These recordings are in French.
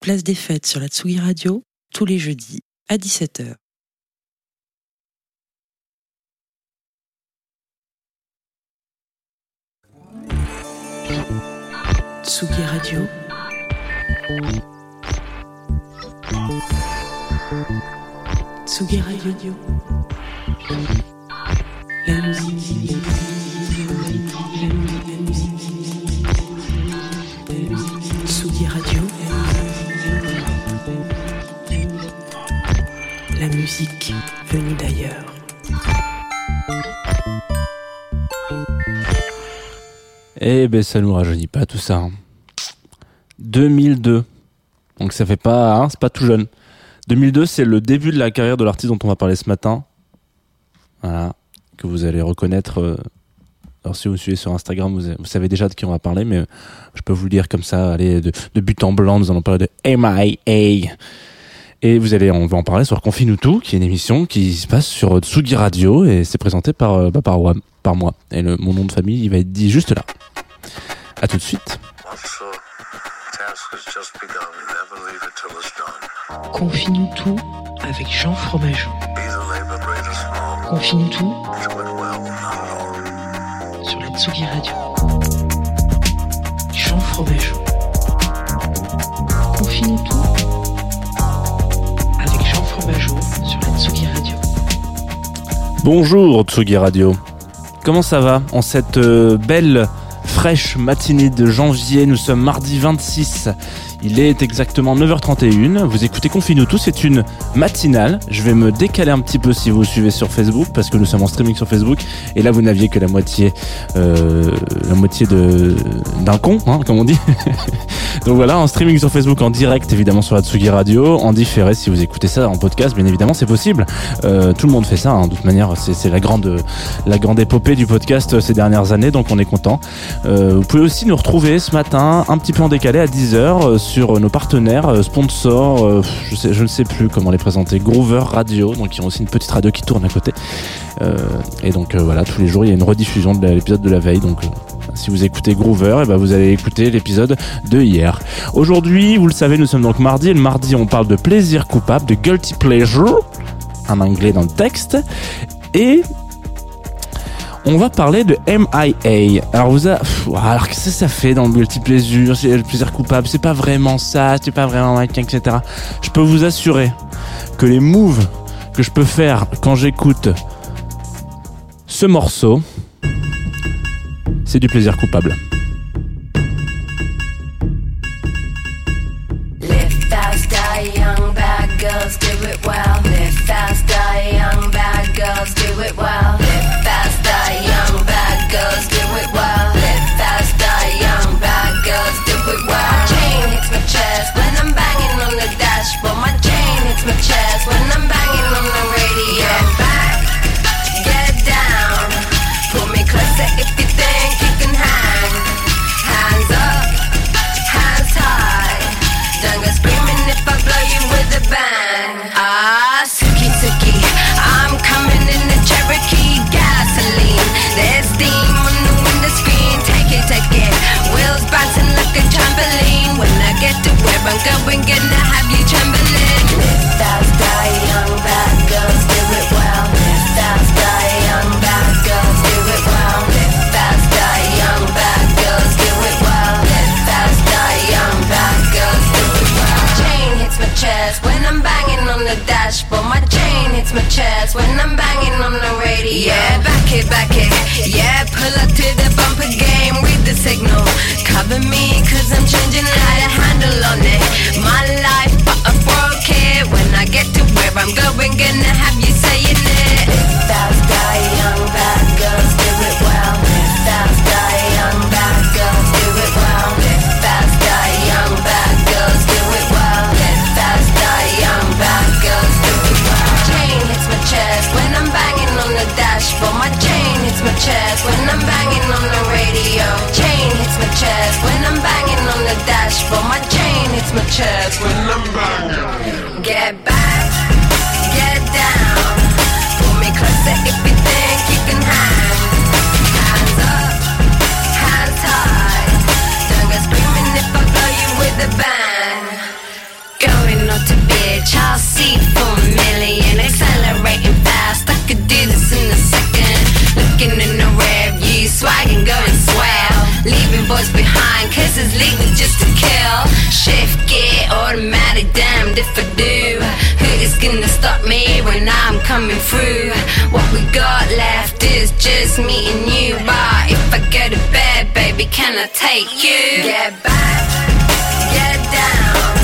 Place des fêtes sur la Tsugi Radio, tous les jeudis à 17h. Tsugi Radio. Tsugi Radio. La musique. Eh ben ça nous rajeunit pas tout ça. hein. 2002. Donc ça fait pas, hein, c'est pas tout jeune. 2002, c'est le début de la carrière de l'artiste dont on va parler ce matin. Voilà, que vous allez reconnaître. euh, alors si vous suivez sur Instagram, vous, savez déjà de qui on va parler, mais euh, je peux vous le dire comme ça, allez, de, but en blanc, nous allons parler de MIA. Et vous allez, on va en parler sur Confine-nous tout, qui est une émission qui se passe sur Tsugi Radio et c'est présenté par, euh, bah, par, Wam- par moi. Et le, mon nom de famille, il va être dit juste là. À tout de suite. Confie-nous tout avec Jean Fromageau. Confie-nous tout sur la Tsugi Radio. Jean Fromageau. Confie-nous tout avec Jean Fromageau sur la Tsugi Radio. Bonjour Tsugi Radio. Comment ça va en cette euh, belle fraîche matinée de janvier? Nous sommes mardi 26. Il est exactement 9h31. Vous écoutez Confine-nous tous, c'est une matinale. Je vais me décaler un petit peu si vous suivez sur Facebook parce que nous sommes en streaming sur Facebook et là vous n'aviez que la moitié euh, la moitié de d'un con hein, comme on dit. Donc voilà, en streaming sur Facebook en direct évidemment sur la Tsugi Radio, en différé si vous écoutez ça en podcast, bien évidemment, c'est possible. Euh, tout le monde fait ça, hein, de toute manière, c'est la grande, la grande épopée du podcast euh, ces dernières années, donc on est content. Euh, vous pouvez aussi nous retrouver ce matin, un petit peu en décalé à 10h, euh, sur nos partenaires, euh, sponsors, euh, je, ne sais plus comment les présenter, Groover Radio, donc ils ont aussi une petite radio qui tourne à côté. Euh, et donc euh, voilà, tous les jours, il y a une rediffusion de l'épisode de la veille, donc... euh, si vous écoutez Groover, eh ben vous allez écouter l'épisode de hier. Aujourd'hui, vous le savez, nous sommes donc mardi. Et le mardi, on parle de plaisir coupable, de guilty pleasure, en anglais dans le texte. Et on va parler de MIA. Alors vous alors qu'est-ce que ça fait dans le c'est le plaisir coupable C'est pas vraiment ça, c'est pas vraiment machin, etc. Je peux vous assurer que les moves que je peux faire quand j'écoute ce morceau, c'est du plaisir coupable. die, young bad girls, do it die, young bad girls, do it die, young bad girls, do it die, young bad girls, do it. Chain hits my chest when I'm banging on the dashboard. My chain hits my chest when I'm banging on the radio. Yeah, back it, back it. Yeah, pull up to the bumper game with the signal. Cover me, cause I'm changing life. going, gonna have going swell. Leaving boys behind, cause it's legal just to kill. Shift gear, automatic, damned if I do. Who is gonna stop me when I'm coming through? What we got left is just me and you. But if I go to bed, baby, can I take you? Get back, get down.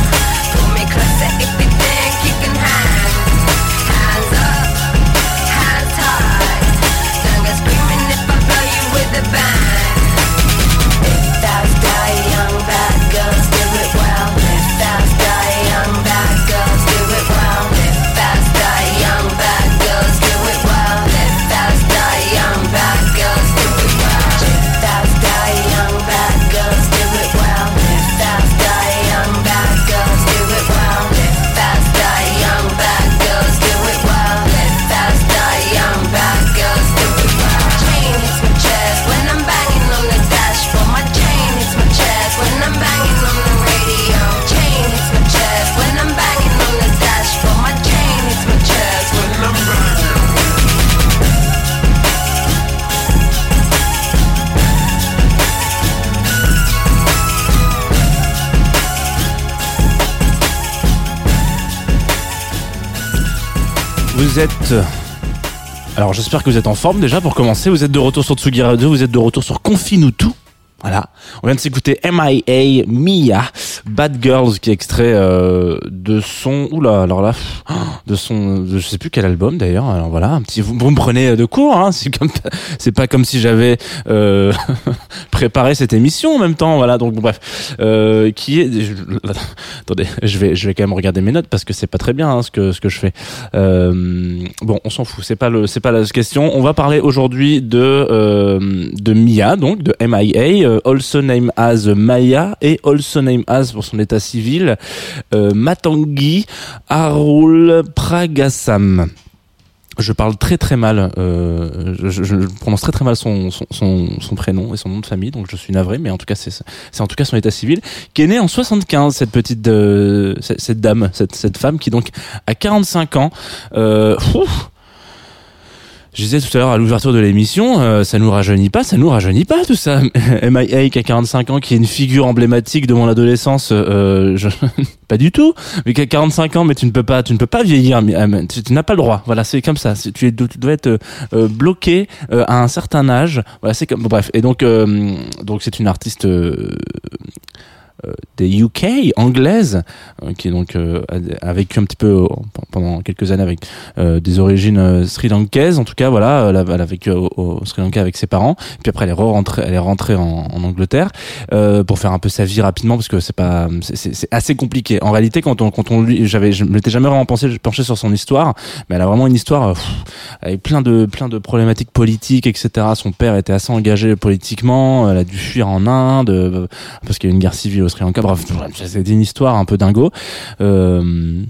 Vous êtes. Alors j'espère que vous êtes en forme déjà pour commencer. Vous êtes de retour sur Tsugi Radio, vous êtes de retour sur Confine-nous tout. Voilà. On vient de s'écouter MIA Mia Bad Girls qui est extrait euh, de son oula alors là de son je sais plus quel album d'ailleurs. Alors voilà un petit vous, vous me prenez de court hein. C'est comme c'est pas comme si j'avais euh, préparé cette émission en même temps. Voilà donc bref. Euh, qui est je- attendez je vais je vais quand même regarder mes notes parce que c'est pas très bien hein, ce que ce que je fais. Euh, bon on s'en fout. C'est pas le c'est pas la question. On va parler aujourd'hui de euh, de Mia donc de MIA also named as Maya et also named as pour son état civil euh, Matangi Arul Pragasam je parle très très mal, euh, je, prononce très très mal son, son, son, prénom et son nom de famille, donc je suis navré, mais en tout cas c'est en tout cas son état civil, qui est née en 75 cette petite euh, cette, dame, cette, cette femme qui donc a 45 ans. Euh, ouf, je disais tout à l'heure à l'ouverture de l'émission, euh, ça nous rajeunit pas, ça nous rajeunit pas tout ça. MIA qui a 45 ans, qui est une figure emblématique de mon adolescence, euh, je... pas du tout. Mais qui a 45 ans, mais tu ne peux pas, tu ne peux pas vieillir. euh, Tu, n'as pas le droit. Voilà, c'est comme ça. Tu, dois être euh, bloqué euh, à un certain âge. Voilà, c'est comme. bon, bref. Et donc, donc c'est une artiste. Euh, des UK anglaise euh, qui est donc euh, a vécu un petit peu pendant quelques années avec des origines euh, sri-lankaises. En tout cas voilà elle a, elle a vécu au, au Sri Lanka avec ses parents. Puis après elle est rentrée elle est rentrée en, en Angleterre pour faire un peu sa vie rapidement parce que c'est pas c'est- assez compliqué. En réalité quand on quand on lui j'avais je m'étais jamais vraiment pensé penché sur son histoire mais elle a vraiment une histoire pff, avec plein de plein de problématiques politiques etc son père était assez engagé politiquement elle a dû fuir en Inde parce qu'il y a une guerre civile au Sri Lanka bref c'était une histoire un peu dingo. Euh,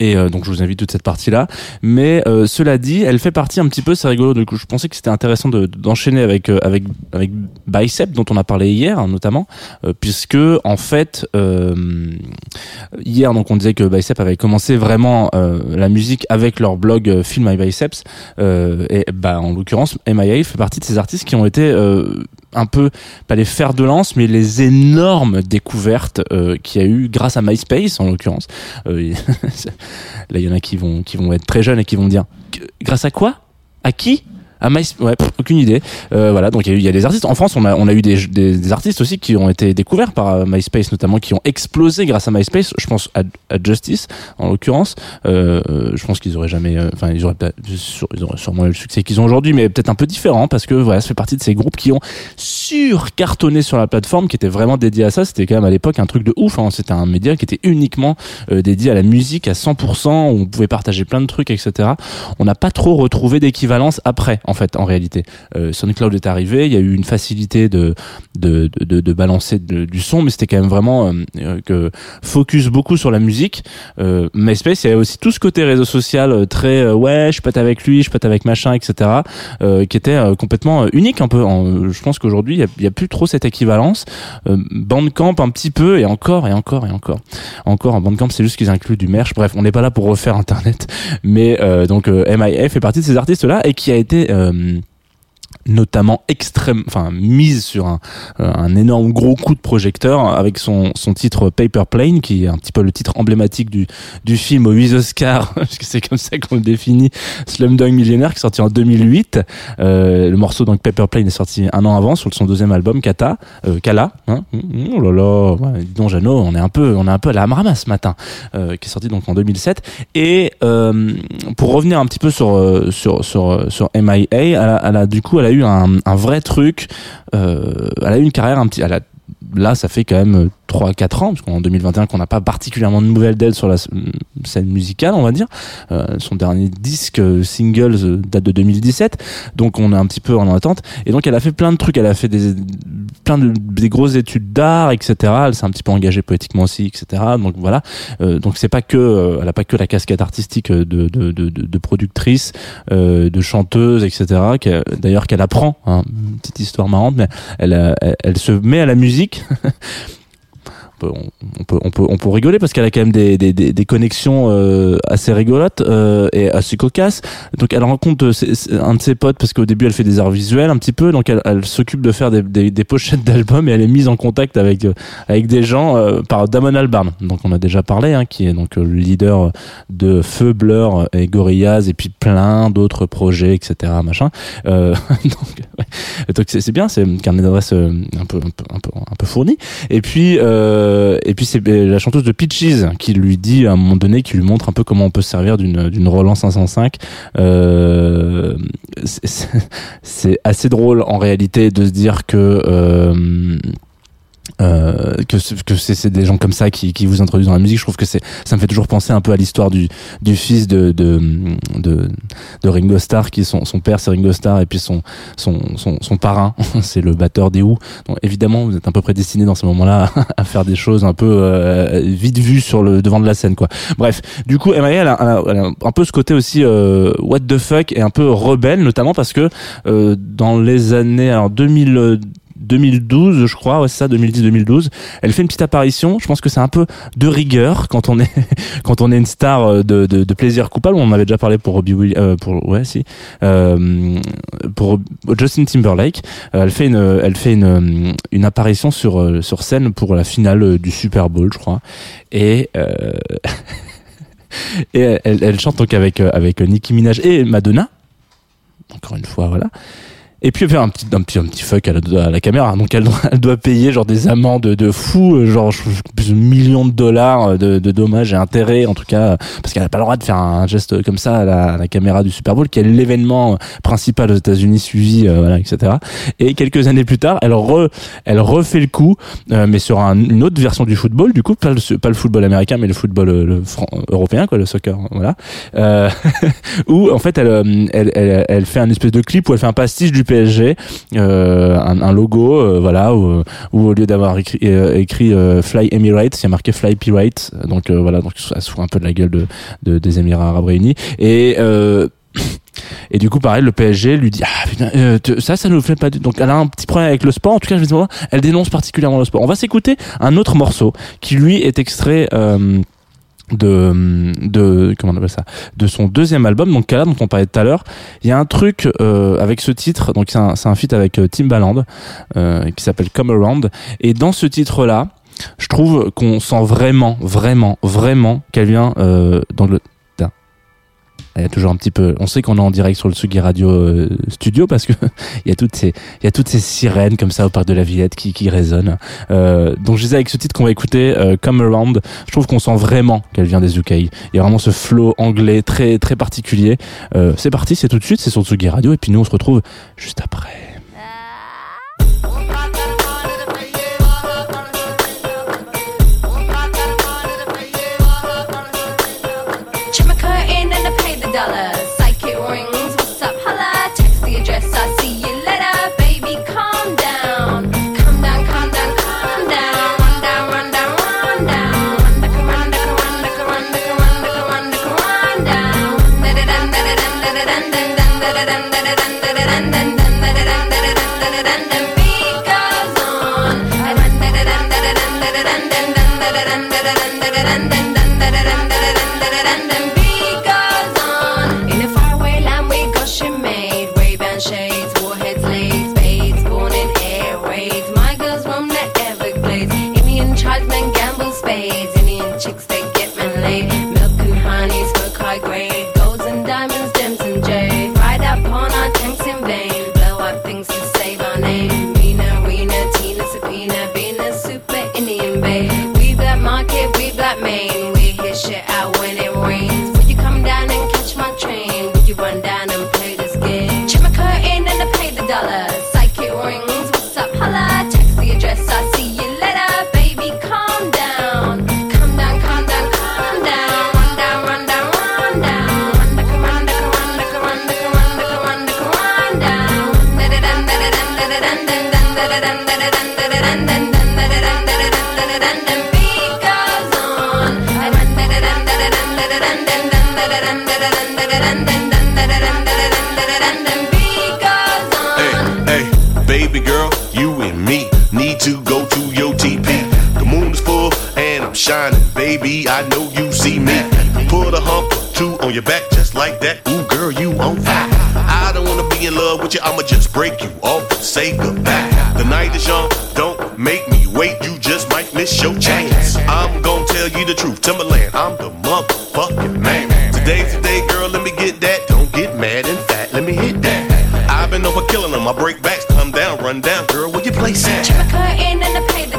et euh, donc je vous invite toute cette partie là mais euh, cela dit elle fait partie un petit peu c'est rigolo donc je pensais que c'était intéressant de- d'enchaîner avec euh, avec avec Bicep dont on a parlé hier hein, notamment euh, puisque en fait euh, hier donc on disait que Bicep avait commencé vraiment euh, la musique avec leur blog Film My Biceps et bah en l'occurrence MIA fait partie de ces artistes qui ont été un peu pas les fers de lance mais les énormes découvertes euh, qu'il y a eu grâce à MySpace en l'occurrence. Euh, là il y en a qui vont qui vont être très jeunes et qui vont dire grâce à quoi? À qui? À My... ouais, pff, aucune idée. Euh, voilà, donc il y, y a des artistes. En France, on a, on a eu des, des, des artistes aussi qui ont été découverts par euh, MySpace, notamment qui ont explosé grâce à MySpace. Je pense à, à Justice, en l'occurrence. Euh, euh, je pense qu'ils auraient jamais, euh, enfin, ils auraient, ils auraient sûrement eu le succès qu'ils ont aujourd'hui, mais peut-être un peu différent parce que voilà, ça fait partie de ces groupes qui ont surcartonné sur la plateforme, qui était vraiment dédié à ça. C'était quand même à l'époque un truc de ouf. Hein. C'était un média qui était uniquement euh, dédié à la musique à 100%, où on pouvait partager plein de trucs, etc. On n'a pas trop retrouvé d'équivalence après en fait en réalité. Euh, SoundCloud est arrivé, il y a eu une facilité de de de, de, balancer de- du son, mais c'était quand même vraiment euh, euh, que focus beaucoup sur la musique. Euh, MySpace, il y avait aussi tout ce côté réseau social euh, très euh, ouais, je pète avec lui, je pète avec machin, etc. qui était complètement unique un peu. En- je pense qu'aujourd'hui il y a, a plus trop cette équivalence. Bandcamp un petit peu et encore et encore et encore. Encore en Bandcamp, c'est juste qu'ils incluent du merch. Bref, on n'est pas là pour refaire Internet, mais donc MIF fait partie de ces artistes-là et qui a été euh, notamment extrême, enfin mise sur un, euh, un énorme gros coup de projecteur avec son, son titre Paper Plane, qui est un petit peu le titre emblématique du, du film aux 8 Oscars, parce que c'est comme ça qu'on le définit, Slumdog Millionnaire, qui est sorti en 2008. Euh, le morceau donc Paper Plane est sorti un an avant sur son deuxième album Kata, euh, Kala. Hein oh là là, ouais, dis donc Jeannot, on est un peu, on est un peu à la Amrama ce matin, euh, qui est sorti donc en 2007. Et euh, pour revenir un petit peu sur euh, sur sur sur MIA, elle a, elle a- du coup elle a un, vrai truc. Euh, elle a eu une carrière un petit. Là, ça fait quand même 3-4 ans, parce qu'en 2021 qu'on n'a pas particulièrement de nouvelles d'elle sur la s- scène musicale, on va dire. Euh, son dernier disque euh, singles euh, date de 2017, donc on est un petit peu en attente. Et donc elle a fait plein de trucs, elle a fait des plein de des grosses études d'art, etc. Elle s'est un petit peu engagée poétiquement aussi, etc. Donc voilà. Euh, donc c'est pas que, euh, elle a pas que la casquette artistique de de de, de, productrice, euh, de chanteuse, etc. D'ailleurs qu'elle apprend, hein, petite histoire marrante, mais euh, elle, elle se met à la musique. On peut, on peut, on peut, on peut rigoler parce qu'elle a quand même des, des, des, des connexions euh, assez rigolotes euh, et assez cocasses. Donc elle rencontre euh, un de ses potes parce qu'au début elle fait des arts visuels un petit peu, donc elle, elle s'occupe de faire des, des, des pochettes d'albums et elle est mise en contact avec euh, avec des gens euh, par Damon Albarn, donc on a déjà parlé, hein, qui est donc le leader de Feu, Blur et Gorillaz et puis plein d'autres projets, etc. Machin. Donc ouais. c'est bien, c'est un carnet d'adresse euh, un peu un peu un peu un peu fourni. Et puis euh, et puis c'est euh, la chanteuse de Peaches qui lui dit à un moment donné, qui lui montre un peu comment on peut se servir d'une d'une Roland 505. Euh, c'est assez drôle en réalité de se dire que euh, que que c'est des gens comme ça qui, qui vous introduisent dans la musique je trouve que c'est ça me fait toujours penser un peu à l'histoire du du fils de de de, de Ringo Starr qui son son père c'est Ringo Starr et puis son son son, son parrain c'est le batteur des Who. Donc évidemment vous êtes un peu prédestiné dans ce moment-là à faire des choses un peu euh, vite vues sur le devant de la scène quoi. Bref du coup Emma elle a, elle a- un peu ce côté aussi euh, what the fuck et un peu rebelle notamment parce que euh, dans les années alors 2000 euh, 2012, je crois, ouais, c'est ça, 2010-2012. Elle fait une petite apparition. Je pense que c'est un peu de rigueur quand on est quand on est une star euh, de, de, plaisir coupable. On en avait déjà parlé pour Robbie Williams, euh, pour ouais, si, euh, pour Justin Timberlake. Elle fait une elle fait une une apparition sur sur scène pour la finale du Super Bowl, je crois. Et et elle, chante donc avec avec Nicki Minaj et Madonna. Encore une fois, voilà. Et puis elle fait un petit un petit un petit fuck à la, caméra. Donc elle doit, elle doit payer genre des amendes de, fou, euh, genre plus de millions de dollars de, de dommages et intérêts en tout cas euh, parce qu'elle a pas le droit de faire un geste comme ça à la, à la caméra du Super Bowl qui est l'événement principal aux États-Unis suivi euh, voilà etc. Et quelques années plus tard, elle re, elle refait le coup euh, mais sur un- une autre version du football du coup pas le pas le football américain mais le football euh, le fran- européen quoi le soccer voilà euh, où en fait elle, euh, elle, elle, elle fait un espèce de clip où elle fait un pastiche du PSG, euh, un, logo, euh, voilà, où, au lieu d'avoir écrit, euh, Fly Emirates, il y a marqué Fly Pirates, donc voilà, donc ça se fout un peu de la gueule de, de- des Émirats Arabes Réunis et et du coup, pareil, le PSG lui dit ah putain, euh, ça, ça nous fait pas. du- Donc, elle a un petit problème avec le sport. En tout cas, je vais dire, elle dénonce particulièrement le sport. On va s'écouter un autre morceau qui lui est extrait. De de comment on appelle ça de son deuxième album donc Kala dont on parlait tout à l'heure. Il y a un truc euh, avec ce titre donc c'est un c'est un feat avec euh, Timbaland euh, qui s'appelle Come Around. Et dans ce titre là je trouve qu'on sent vraiment vraiment vraiment qu'elle vient euh, d'Angleterre il y a toujours un petit peu on sait qu'on est en direct sur le Sugi Radio euh, Studio parce que il y a toutes ces il y a toutes ces sirènes comme ça au parc de la Villette qui qui résonnent. Euh, donc je disais avec ce titre qu'on va écouter euh, Come Around je trouve qu'on sent vraiment qu'elle vient des UK il y a vraiment ce flow anglais très très particulier. Euh, c'est parti c'est tout de suite c'est sur Tsugi Radio et puis nous on se retrouve juste après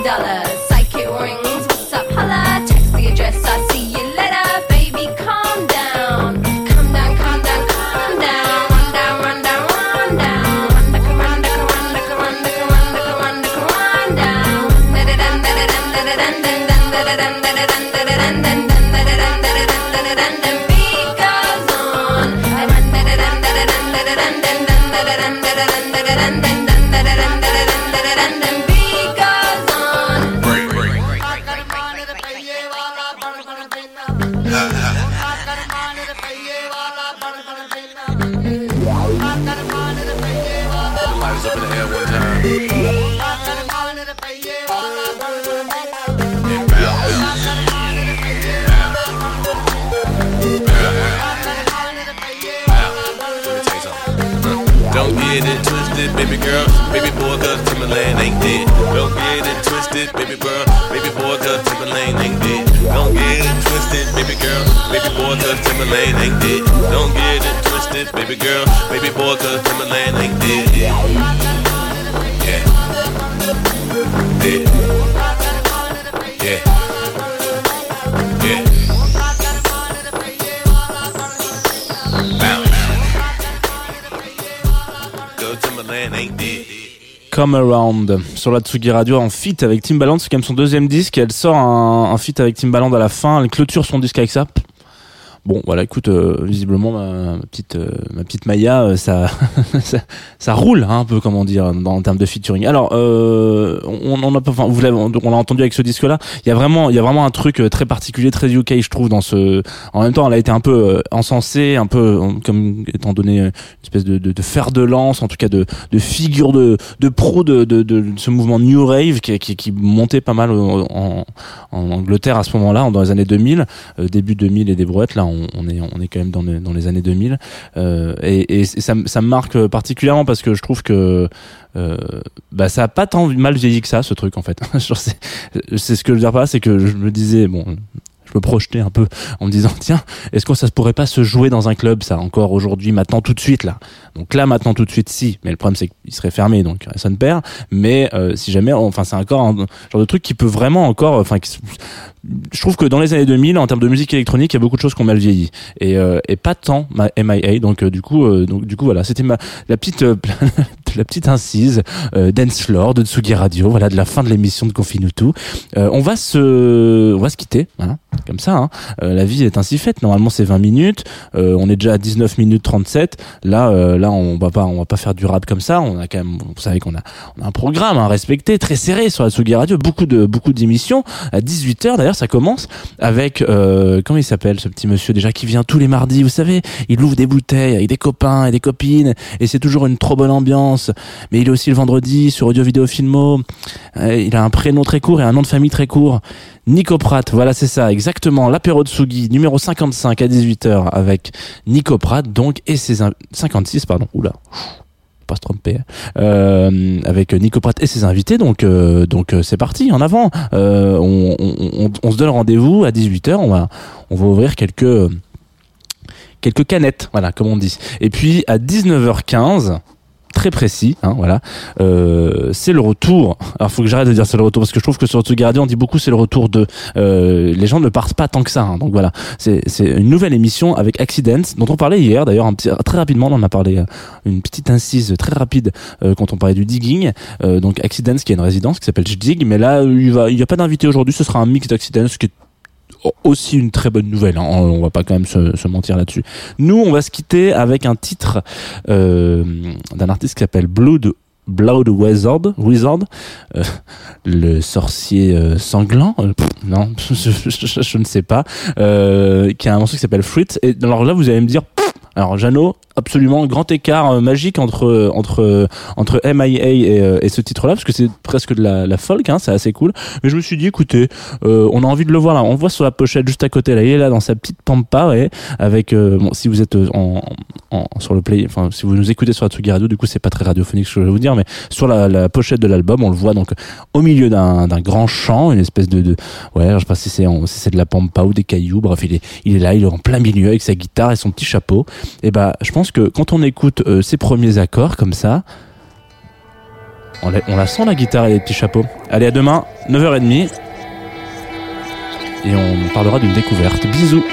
and I get it twisted, baby girl. Baby boy, cause Timberland ain't dead. Don't get it twisted, baby girl. Baby boy, cause Timberland ain't dead. Don't get it twisted, baby girl. Baby boy, cause Timberland ain't dead. Don't get it twisted, baby girl. Baby boy, cause Timberland ain't dead. Yeah. Yeah. Yeah. Yeah. Come Around sur la Tsugi Radio en feat avec Timbaland, c'est quand même son deuxième disque. Elle sort un, un feat avec Timbaland à la fin. Elle clôture son disque avec ça. Bon, voilà, écoute, euh, visiblement ma, ma petite euh, ma petite Maya, euh, ça, ça ça roule hein, un peu, comment dire, dans, en termes de featuring. Alors, euh, on, on a enfin, vous l'avez, on l'a entendu avec ce disque-là. Il y a vraiment, il y a vraiment un truc euh, très particulier, très UK, je trouve, dans ce. En même temps, elle a été un peu euh, encensée, un peu comme étant donné une espèce de, de, de fer de lance, en tout cas de, de figure de, de pro de, de, de ce mouvement New Rave qui, qui, qui montait pas mal en, en, Angleterre à ce moment-là, dans les années 2000, euh, début 2000 et des brouettes. Là, on est, on est quand même dans les, dans les années 2000. Euh, et, ça, ça me marque particulièrement parce que je trouve que euh, bah ça a pas tant mal vieilli que ça ce truc en fait c'est ce que je veux dire là c'est que je me disais bon je me projetais un peu en me disant tiens est-ce que ça se pourrait pas se jouer dans un club ça encore aujourd'hui maintenant tout de suite là? Donc là maintenant tout de suite si. Mais le problème c'est qu'il serait fermé donc ça ne perd. Mais euh, si jamais enfin c'est encore un genre de truc qui peut vraiment encore enfin qui je trouve que dans les années 2000 en termes de musique électronique il y a beaucoup de choses qui ont mal vieilli. Et, euh, et pas tant ma MIA donc euh, du coup euh, donc du coup voilà. C'était ma la petite euh, la petite incise euh, dance floor de Tsugi Radio. Voilà de la fin de l'émission de Confinutu euh, on va se on va se quitter voilà comme ça. hein. Euh, la vie est ainsi faite. Normalement, c'est 20 minutes. Euh, on est déjà à 19 minutes 37. Là, euh, là, on va pas, on va pas faire du rap comme ça. On a quand même, vous savez qu'on a, on a un programme à respecter, très serré sur la Tsugi Radio. Beaucoup de, beaucoup d'émissions. À 18 h d'ailleurs, ça commence avec, euh, comment il s'appelle ce petit monsieur déjà qui vient tous les mardis. Vous savez, il ouvre des bouteilles avec des copains et des copines, et c'est toujours une trop bonne ambiance. Mais il est aussi le vendredi sur Audio Vidéo Filmo. Euh, il a un prénom très court et un nom de famille très court. Nico Pratt, voilà c'est ça, exactement, l'apéro de Sugi, numéro 55 à 18h avec Nico Pratt, donc, et ses... in- 56, pardon, oula, pas se tromper, euh, avec Nico Pratt et ses invités, donc euh, donc euh, c'est parti, en avant, on se donne rendez-vous à 18h, on va, on va ouvrir quelques... quelques canettes, voilà, comme on dit. Et puis à 19h15, très précis, hein, voilà. Euh, c'est le retour. Alors, faut que j'arrête de dire c'est le retour parce que je trouve que sur Tsugi Radio, on dit beaucoup c'est le retour de. Euh, les gens ne partent pas tant que ça. hein. donc voilà, c'est une nouvelle émission avec Accidents dont on parlait hier. D'ailleurs, petit très rapidement, on en a parlé. euh, Une petite incise très rapide euh, quand on parlait du digging. Euh, donc Accidents qui a une résidence qui s'appelle Dig, mais là il va, il y a pas d'invité aujourd'hui. Ce sera un mix d'Accidents qui est aussi une très bonne nouvelle. Hein. On va pas quand même se, se mentir là-dessus. Nous, on va se quitter avec un titre euh, d'un artiste qui s'appelle Blood. Blood Wizard, Wizard euh, le sorcier euh, sanglant, euh, non, je, je- je- je ne sais pas, euh, qui a un morceau qui s'appelle Fruit. Et alors là, vous allez me dire, pff, alors Jeannot, absolument grand écart euh, magique entre entre entre MIA et, euh, et ce titre-là, parce que c'est presque de la, la folk, hein, c'est assez cool. Mais je me suis dit, écoutez, euh, on a envie de le voir là. On voit sur la pochette juste à côté là. Il est là dans sa petite pampa, ouais, avec. euh, bon, si vous êtes euh, en, en- sur le play, enfin si vous nous écoutez sur la Tsugi Radio, du coup c'est pas très radiophonique ce que je vais vous dire, mais sur la, la pochette de l'album, on le voit donc au milieu d'un grand champ, une espèce de, de ouais, je sais pas si c'est si c'est de la pampa ou des cailloux. Bref, il est il est là, il est en plein milieu avec sa guitare et son petit chapeau. Et bah, je pense que quand on écoute euh, ses premiers accords comme ça. On la, on la sent la guitare et les petits chapeaux. Allez, à demain, 9h30. Et on parlera d'une découverte. Bisous.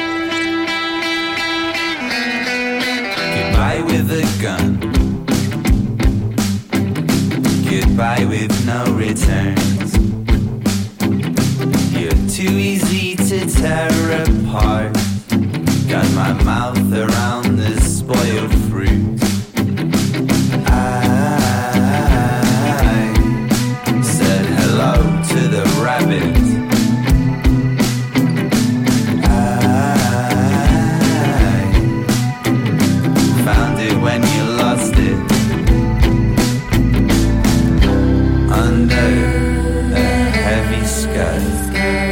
scared.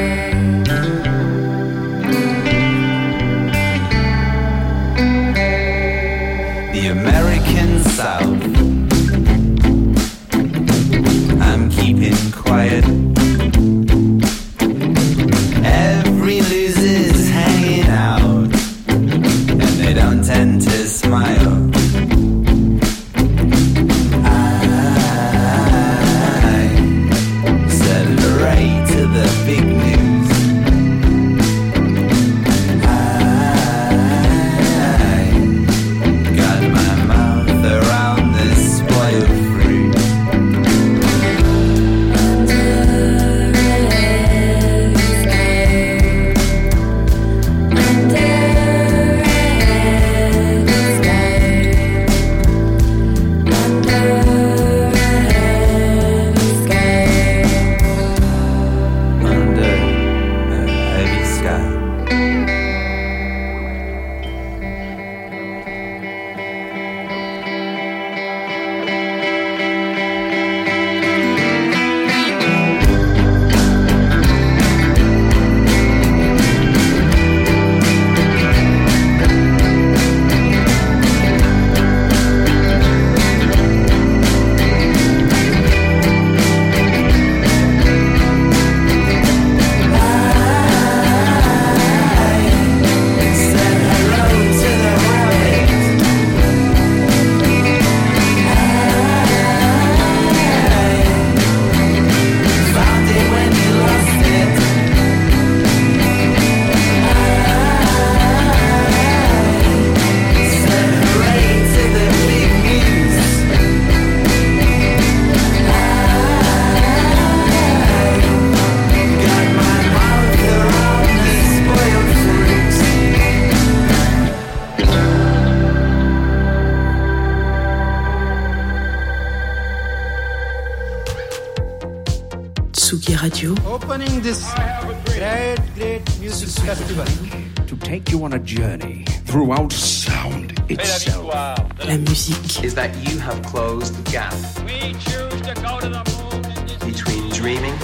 Journey throughout sound itself. la musique, Is that you have closed the gap We choose to go to the moon between dreaming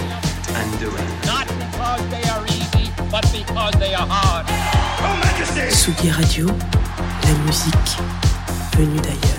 and doing? not because they are easy, but because they are hard. Tsugi Radio, la musique venue d'ailleurs.